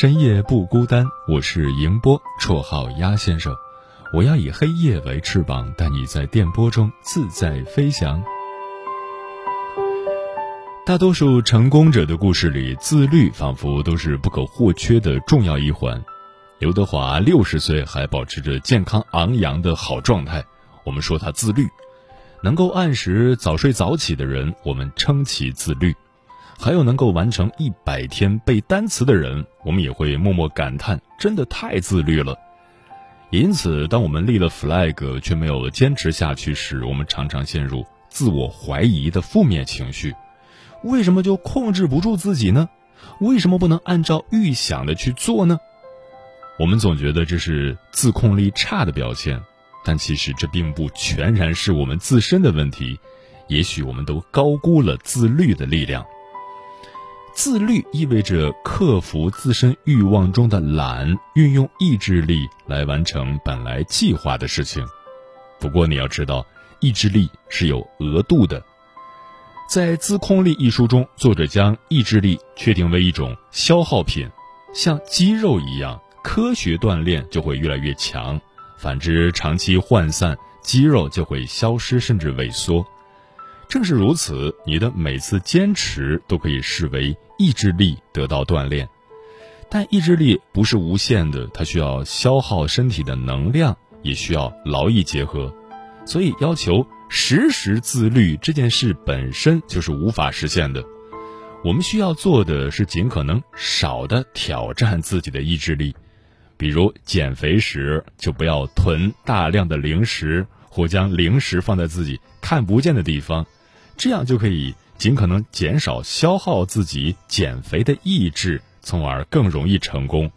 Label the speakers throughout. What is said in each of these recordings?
Speaker 1: 深夜不孤单，我是迎波，绰号鸭先生。我要以黑夜为翅膀，带你在电波中自在飞翔。大多数成功者的故事里，自律仿佛都是不可或缺的重要一环。刘德华六十岁还保持着健康昂扬的好状态，我们说他自律；能够按时早睡早起的人，我们称其自律。还有能够完成一百天背单词的人，我们也会默默感叹，真的太自律了。因此，当我们立了 flag 却没有坚持下去时，我们常常陷入自我怀疑的负面情绪。为什么就控制不住自己呢？为什么不能按照预想的去做呢？我们总觉得这是自控力差的表现，但其实这并不全然是我们自身的问题。也许我们都高估了自律的力量。自律意味着克服自身欲望中的懒，运用意志力来完成本来计划的事情。不过你要知道，意志力是有额度的。在《自控力》一书中，作者将意志力确定为一种消耗品，像肌肉一样，科学锻炼就会越来越强；反之，长期涣散，肌肉就会消失甚至萎缩。正是如此，你的每次坚持都可以视为意志力得到锻炼，但意志力不是无限的，它需要消耗身体的能量，也需要劳逸结合，所以要求时时自律这件事本身就是无法实现的。我们需要做的是尽可能少的挑战自己的意志力，比如减肥时就不要囤大量的零食，或将零食放在自己看不见的地方。这样就可以尽可能减少消耗自己减肥的意志，从而更容易成功。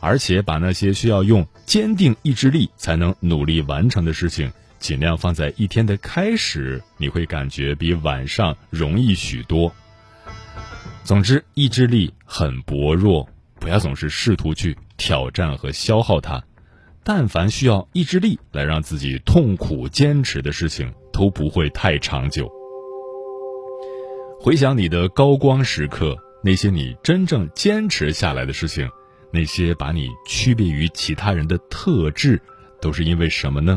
Speaker 1: 而且把那些需要用坚定意志力才能努力完成的事情，尽量放在一天的开始，你会感觉比晚上容易许多。总之，意志力很薄弱，不要总是试图去挑战和消耗它。但凡需要意志力来让自己痛苦坚持的事情，都不会太长久。回想你的高光时刻，那些你真正坚持下来的事情，那些把你区别于其他人的特质，都是因为什么呢？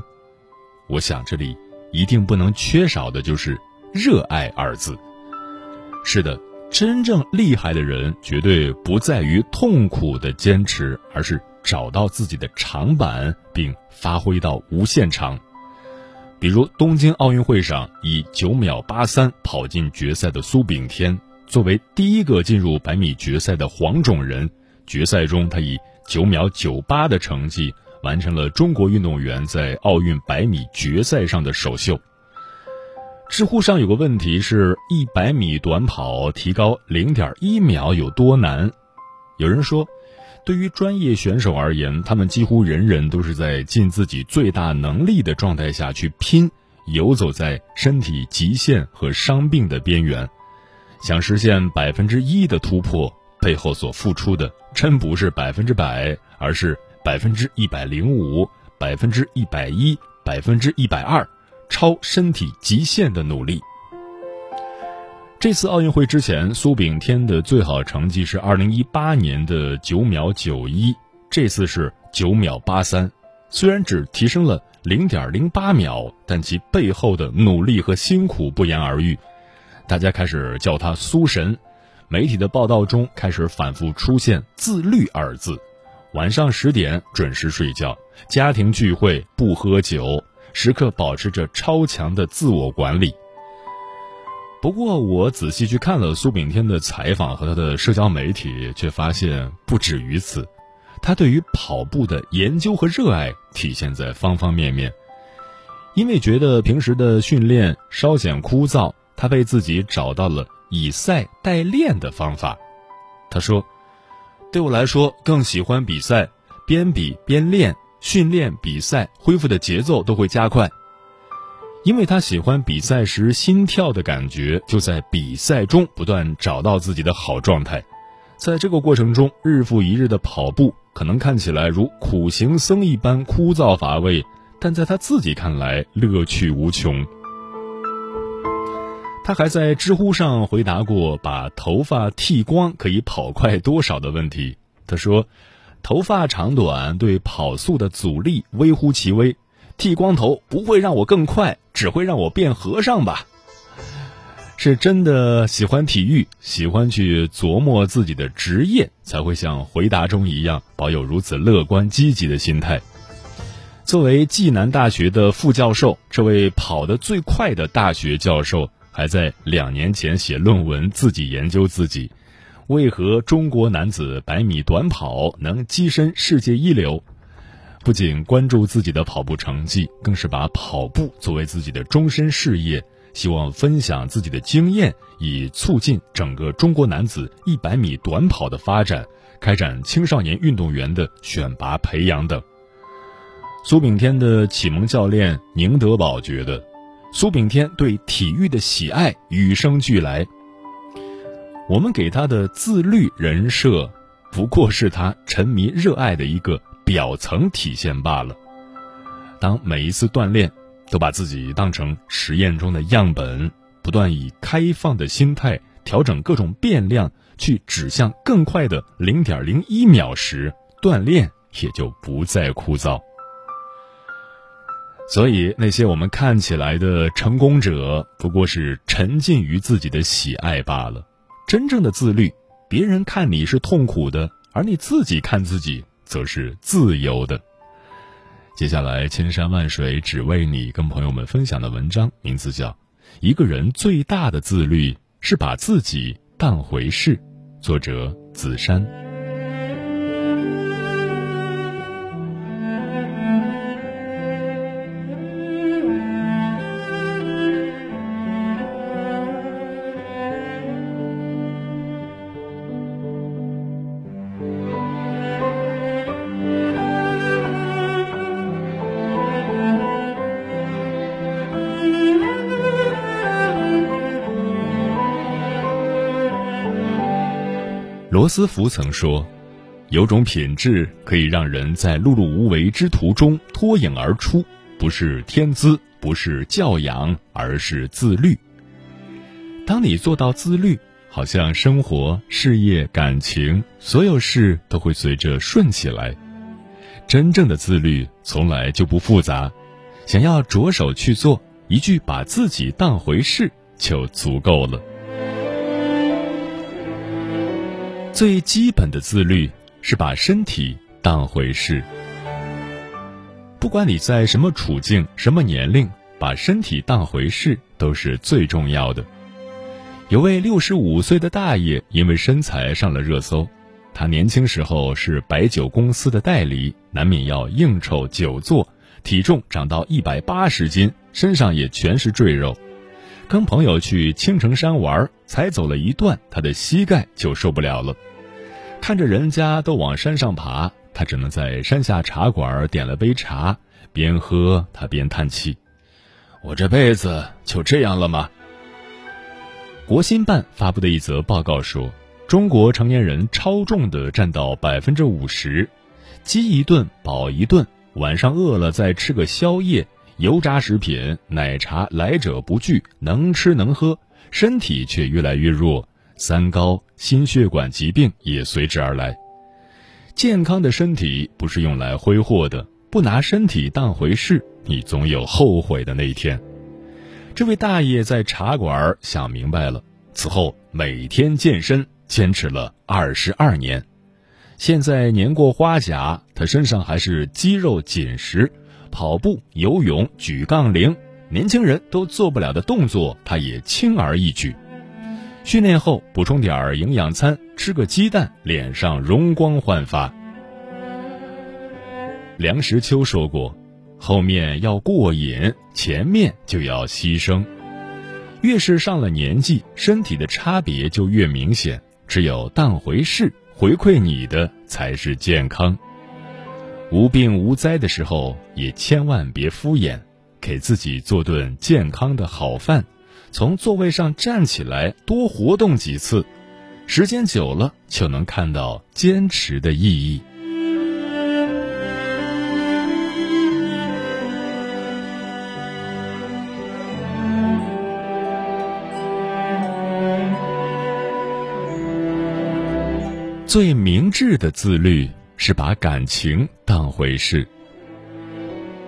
Speaker 1: 我想这里一定不能缺少的就是“热爱”二字。是的，真正厉害的人绝对不在于痛苦的坚持，而是找到自己的长板并发挥到无限长。比如东京奥运会上以九秒八三跑进决赛的苏炳添，作为第一个进入百米决赛的黄种人，决赛中他以九秒九八的成绩完成了中国运动员在奥运百米决赛上的首秀。知乎上有个问题是：一百米短跑提高零点一秒有多难？有人说。对于专业选手而言，他们几乎人人都是在尽自己最大能力的状态下去拼，游走在身体极限和伤病的边缘。想实现百分之一的突破，背后所付出的真不是百分之百，而是百分之一百零五、百分之一百一、百分之一百二，超身体极限的努力。这次奥运会之前，苏炳添的最好成绩是二零一八年的九秒九一，这次是九秒八三。虽然只提升了零点零八秒，但其背后的努力和辛苦不言而喻。大家开始叫他“苏神”，媒体的报道中开始反复出现“自律”二字。晚上十点准时睡觉，家庭聚会不喝酒，时刻保持着超强的自我管理。不过，我仔细去看了苏炳添的采访和他的社交媒体，却发现不止于此。他对于跑步的研究和热爱体现在方方面面。因为觉得平时的训练稍显枯燥，他为自己找到了以赛代练的方法。他说：“对我来说，更喜欢比赛，边比边练，训练、比赛恢复的节奏都会加快。”因为他喜欢比赛时心跳的感觉，就在比赛中不断找到自己的好状态。在这个过程中，日复一日的跑步可能看起来如苦行僧一般枯燥乏味，但在他自己看来乐趣无穷。他还在知乎上回答过把头发剃光可以跑快多少的问题。他说：“头发长短对跑速的阻力微乎其微。”剃光头不会让我更快，只会让我变和尚吧？是真的喜欢体育，喜欢去琢磨自己的职业，才会像回答中一样，保有如此乐观积极的心态。作为暨南大学的副教授，这位跑得最快的大学教授，还在两年前写论文，自己研究自己，为何中国男子百米短跑能跻身世界一流。不仅关注自己的跑步成绩，更是把跑步作为自己的终身事业，希望分享自己的经验，以促进整个中国男子一百米短跑的发展，开展青少年运动员的选拔培养等。苏炳添的启蒙教练宁德宝觉得，苏炳添对体育的喜爱与生俱来。我们给他的自律人设，不过是他沉迷热爱的一个。表层体现罢了。当每一次锻炼都把自己当成实验中的样本，不断以开放的心态调整各种变量，去指向更快的零点零一秒时，锻炼也就不再枯燥。所以，那些我们看起来的成功者，不过是沉浸于自己的喜爱罢了。真正的自律，别人看你是痛苦的，而你自己看自己。则是自由的。接下来，千山万水只为你，跟朋友们分享的文章名字叫《一个人最大的自律是把自己当回事》，作者子珊。罗斯福曾说：“有种品质可以让人在碌碌无为之途中脱颖而出，不是天资，不是教养，而是自律。当你做到自律，好像生活、事业、感情，所有事都会随着顺起来。真正的自律从来就不复杂，想要着手去做，一句把自己当回事就足够了。”最基本的自律是把身体当回事。不管你在什么处境、什么年龄，把身体当回事都是最重要的。有位六十五岁的大爷因为身材上了热搜。他年轻时候是白酒公司的代理，难免要应酬久坐，体重长到一百八十斤，身上也全是赘肉。跟朋友去青城山玩，才走了一段，他的膝盖就受不了了。看着人家都往山上爬，他只能在山下茶馆点了杯茶，边喝他边叹气：“我这辈子就这样了吗？”国新办发布的一则报告说，中国成年人超重的占到百分之五十，饥一顿饱一顿，晚上饿了再吃个宵夜，油炸食品、奶茶来者不拒，能吃能喝，身体却越来越弱。三高、心血管疾病也随之而来。健康的身体不是用来挥霍的，不拿身体当回事，你总有后悔的那一天。这位大爷在茶馆想明白了，此后每天健身，坚持了二十二年。现在年过花甲，他身上还是肌肉紧实，跑步、游泳、举杠铃，年轻人都做不了的动作，他也轻而易举。训练后补充点营养餐，吃个鸡蛋，脸上容光焕发。梁实秋说过：“后面要过瘾，前面就要牺牲。越是上了年纪，身体的差别就越明显。只有当回事，回馈你的才是健康。无病无灾的时候，也千万别敷衍，给自己做顿健康的好饭。”从座位上站起来，多活动几次，时间久了就能看到坚持的意义。最明智的自律是把感情当回事。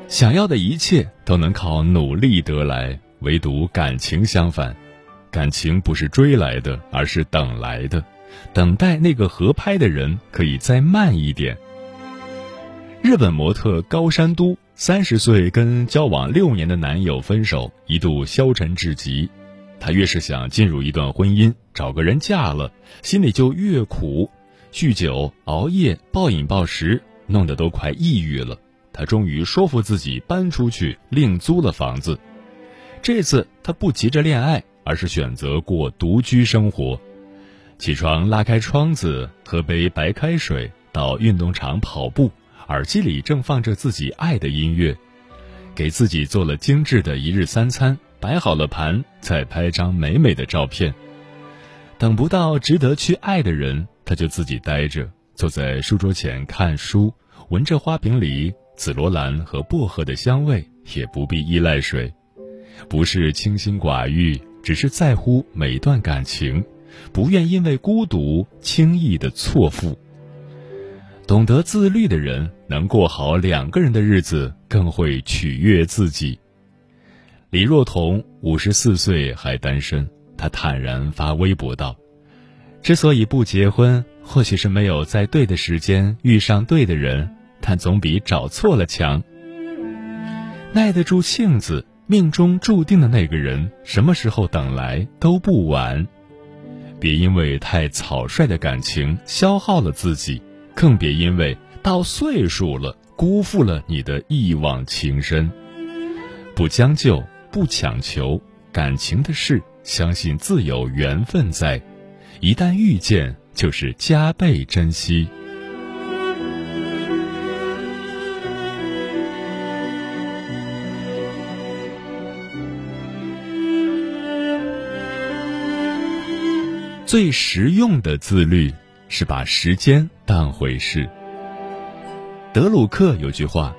Speaker 1: 想要的一切都能靠努力得来。唯独感情相反，感情不是追来的，而是等来的。等待那个合拍的人，可以再慢一点。日本模特高山都三十岁跟交往六年的男友分手，一度消沉至极。她越是想进入一段婚姻，找个人嫁了，心里就越苦。酗酒、熬夜、暴饮暴食，弄得都快抑郁了。她终于说服自己搬出去，另租了房子。这次他不急着恋爱，而是选择过独居生活。起床拉开窗子，喝杯白开水，到运动场跑步，耳机里正放着自己爱的音乐，给自己做了精致的一日三餐，摆好了盘，再拍张美美的照片。等不到值得去爱的人，他就自己待着，坐在书桌前看书，闻着花瓶里紫罗兰和薄荷的香味，也不必依赖谁。不是清心寡欲，只是在乎每段感情，不愿因为孤独轻易的错付。懂得自律的人，能过好两个人的日子，更会取悦自己。李若彤五十四岁还单身，她坦然发微博道：“之所以不结婚，或许是没有在对的时间遇上对的人，但总比找错了强。耐得住性子。”命中注定的那个人，什么时候等来都不晚。别因为太草率的感情消耗了自己，更别因为到岁数了辜负了你的一往情深。不将就，不强求，感情的事，相信自有缘分在。一旦遇见，就是加倍珍惜。最实用的自律是把时间当回事。德鲁克有句话：“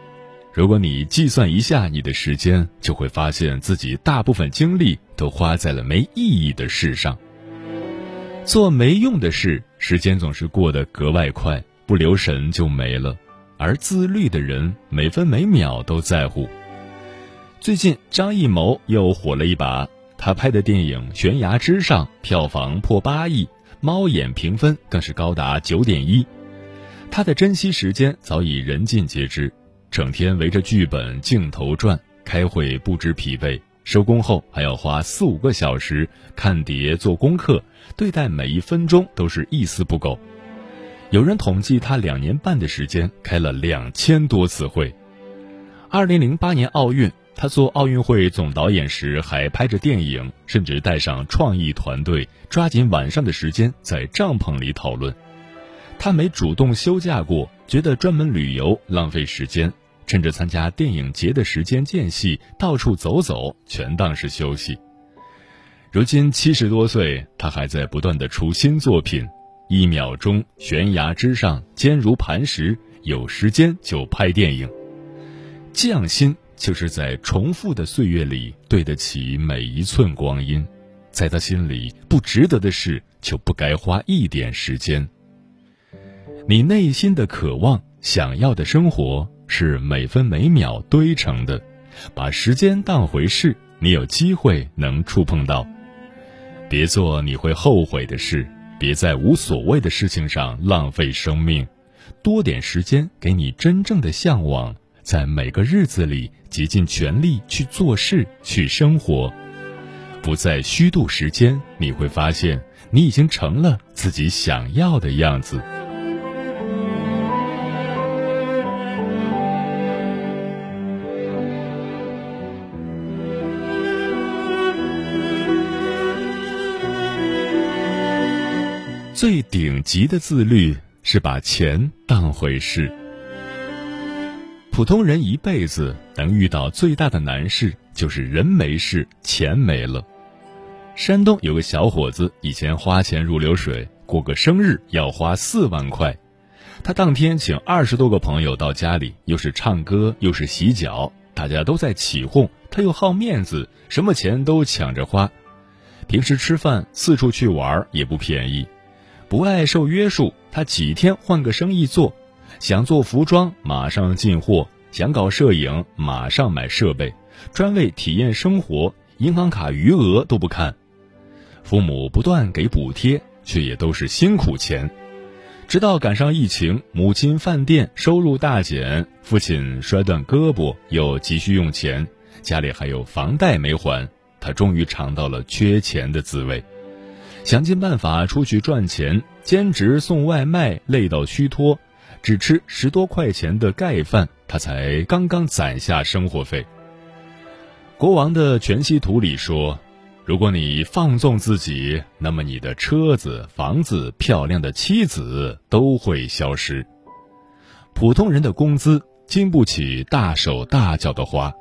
Speaker 1: 如果你计算一下你的时间，就会发现自己大部分精力都花在了没意义的事上。做没用的事，时间总是过得格外快，不留神就没了。而自律的人，每分每秒都在乎。最近，张艺谋又火了一把。”他拍的电影《悬崖之上》票房破八亿，猫眼评分更是高达九点一。他的珍惜时间早已人尽皆知，整天围着剧本镜头转，开会不知疲惫，收工后还要花四五个小时看碟做功课，对待每一分钟都是一丝不苟。有人统计，他两年半的时间开了两千多次会。二零零八年奥运。他做奥运会总导演时还拍着电影，甚至带上创意团队，抓紧晚上的时间在帐篷里讨论。他没主动休假过，觉得专门旅游浪费时间，趁着参加电影节的时间间隙到处走走，全当是休息。如今七十多岁，他还在不断的出新作品，《一秒钟悬崖之上》坚如磐石，有时间就拍电影，匠心。就是在重复的岁月里对得起每一寸光阴，在他心里不值得的事就不该花一点时间。你内心的渴望、想要的生活是每分每秒堆成的，把时间当回事，你有机会能触碰到。别做你会后悔的事，别在无所谓的事情上浪费生命，多点时间给你真正的向往，在每个日子里竭尽全力去做事、去生活，不再虚度时间，你会发现你已经成了自己想要的样子。最顶级的自律是把钱当回事。普通人一辈子能遇到最大的难事，就是人没事，钱没了。山东有个小伙子，以前花钱如流水，过个生日要花四万块。他当天请二十多个朋友到家里，又是唱歌又是洗脚，大家都在起哄，他又好面子，什么钱都抢着花。平时吃饭、四处去玩也不便宜。不爱受约束，他几天换个生意做，想做服装马上进货，想搞摄影马上买设备，专为体验生活，银行卡余额都不看。父母不断给补贴，却也都是辛苦钱。直到赶上疫情，母亲饭店收入大减，父亲摔断胳膊又急需用钱，家里还有房贷没还，他终于尝到了缺钱的滋味。想尽办法出去赚钱，兼职送外卖累到虚脱，只吃十多块钱的盖饭，他才刚刚攒下生活费。国王的全息图里说：“如果你放纵自己，那么你的车子、房子、漂亮的妻子都会消失。普通人的工资经不起大手大脚的花，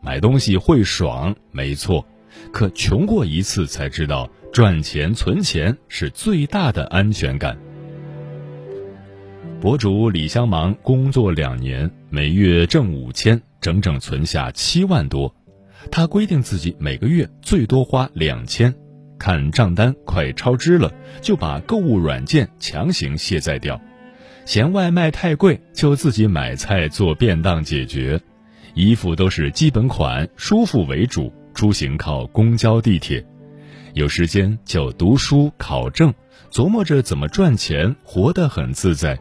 Speaker 1: 买东西会爽，没错，可穷过一次才知道。”赚钱存钱是最大的安全感。博主李香芒工作两年，每月挣五千，整整存下七万多。他规定自己每个月最多花两千，看账单快超支了，就把购物软件强行卸载掉。嫌外卖太贵，就自己买菜做便当解决。衣服都是基本款，舒服为主，出行靠公交地铁。有时间就读书考证，琢磨着怎么赚钱，活得很自在。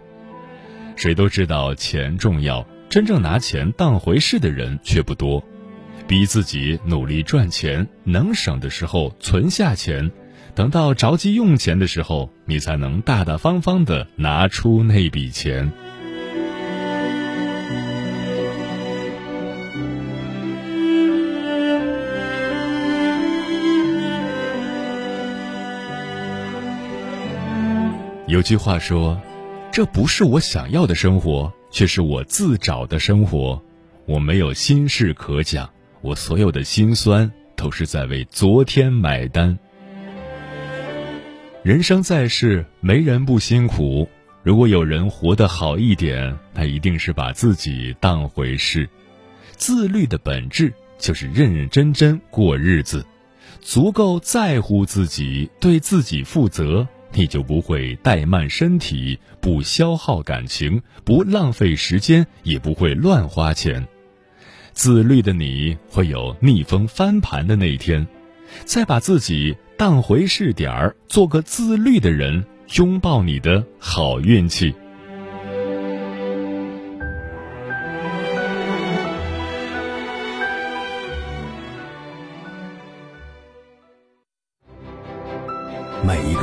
Speaker 1: 谁都知道钱重要，真正拿钱当回事的人却不多。逼自己努力赚钱，能省的时候存下钱，等到着急用钱的时候，你才能大大方方的拿出那笔钱。有句话说：“这不是我想要的生活，却是我自找的生活。我没有心事可讲，我所有的心酸都是在为昨天买单。人生在世，没人不辛苦。如果有人活得好一点，那一定是把自己当回事。自律的本质就是认认真真过日子，足够在乎自己，对自己负责。”你就不会怠慢身体，不消耗感情，不浪费时间，也不会乱花钱。自律的你会有逆风翻盘的那一天。再把自己当回事点儿，做个自律的人，拥抱你的好运气。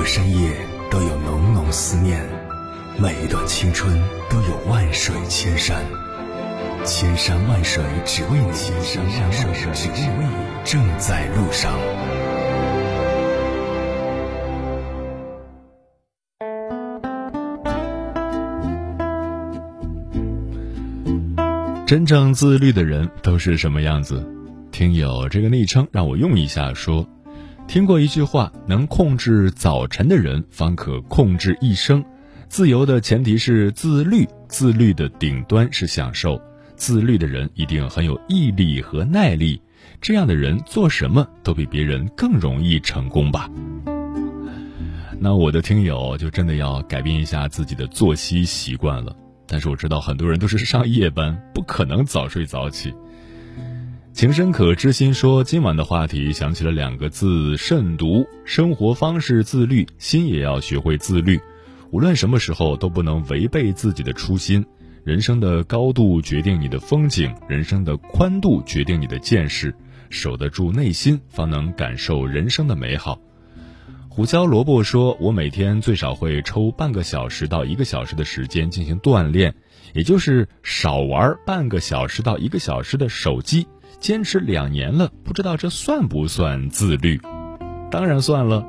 Speaker 2: 个深夜都有浓浓思念，每一段青春都有万水千山，千山万水只为你，千山万水只为你，正在路上。
Speaker 1: 真正自律的人都是什么样子？听友这个昵称让我用一下说。听过一句话：能控制早晨的人，方可控制一生。自由的前提是自律，自律的顶端是享受。自律的人一定很有毅力和耐力，这样的人做什么都比别人更容易成功吧。那我的听友就真的要改变一下自己的作息习惯了。但是我知道很多人都是上夜班，不可能早睡早起。情深可知心说，今晚的话题想起了两个字：慎独。生活方式自律，心也要学会自律。无论什么时候都不能违背自己的初心。人生的高度决定你的风景，人生的宽度决定你的见识。守得住内心，方能感受人生的美好。胡椒萝卜说：“我每天最少会抽半个小时到一个小时的时间进行锻炼，也就是少玩半个小时到一个小时的手机。坚持两年了，不知道这算不算自律？当然算了。”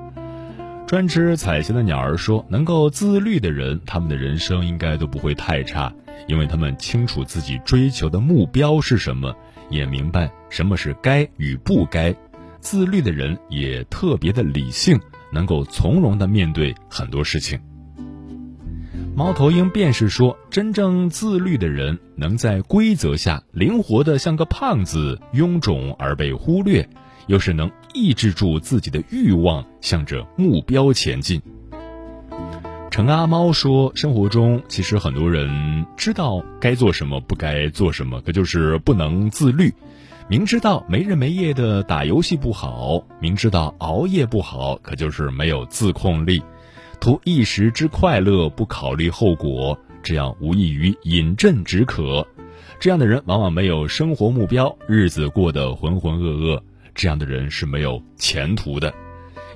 Speaker 1: 专吃彩霞的鸟儿说：“能够自律的人，他们的人生应该都不会太差，因为他们清楚自己追求的目标是什么，也明白什么是该与不该。自律的人也特别的理性。”能够从容的面对很多事情。猫头鹰便是说，真正自律的人能在规则下灵活的像个胖子，臃肿而被忽略，又是能抑制住自己的欲望，向着目标前进。陈阿猫说，生活中其实很多人知道该做什么，不该做什么，可就是不能自律。明知道没日没夜的打游戏不好，明知道熬夜不好，可就是没有自控力，图一时之快乐，不考虑后果，这样无异于饮鸩止渴。这样的人往往没有生活目标，日子过得浑浑噩噩。这样的人是没有前途的。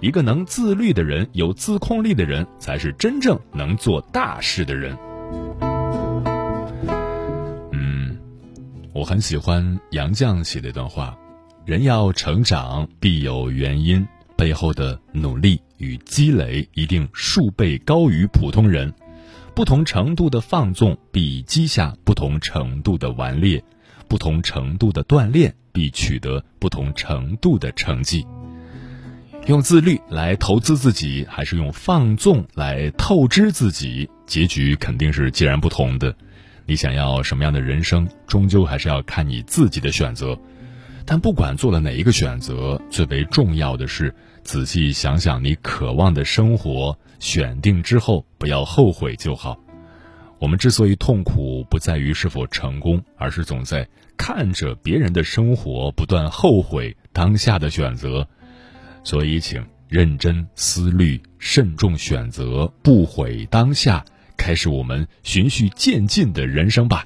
Speaker 1: 一个能自律的人，有自控力的人，才是真正能做大事的人。嗯我很喜欢杨绛写的一段话：“人要成长，必有原因，背后的努力与积累一定数倍高于普通人。不同程度的放纵，必积下不同程度的顽劣；不同程度的锻炼，必取得不同程度的成绩。用自律来投资自己，还是用放纵来透支自己，结局肯定是截然不同的。”你想要什么样的人生，终究还是要看你自己的选择。但不管做了哪一个选择，最为重要的是仔细想想你渴望的生活，选定之后不要后悔就好。我们之所以痛苦，不在于是否成功，而是总在看着别人的生活，不断后悔当下的选择。所以，请认真思虑，慎重选择，不悔当下。开始我们循序渐进的人生吧。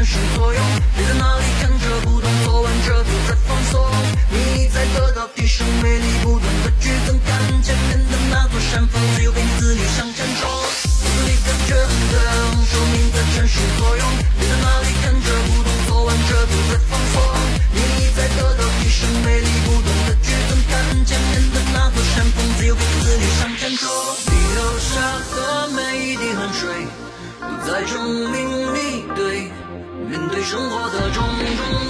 Speaker 3: 三十左，你在哪里看着不懂，做完这次再放松。你在得到提升，魅力不断的剧增，看见面的那座山峰，自由给你自律向前冲。骨子里感觉很疼，生命在三十作用，你在哪里看着不懂，做完这次再放松。你在得到提升，魅力不断的剧增，看见面的那座山峰，自由给你自律向前冲。你留下的每一滴汗水，在证明。生活的种种。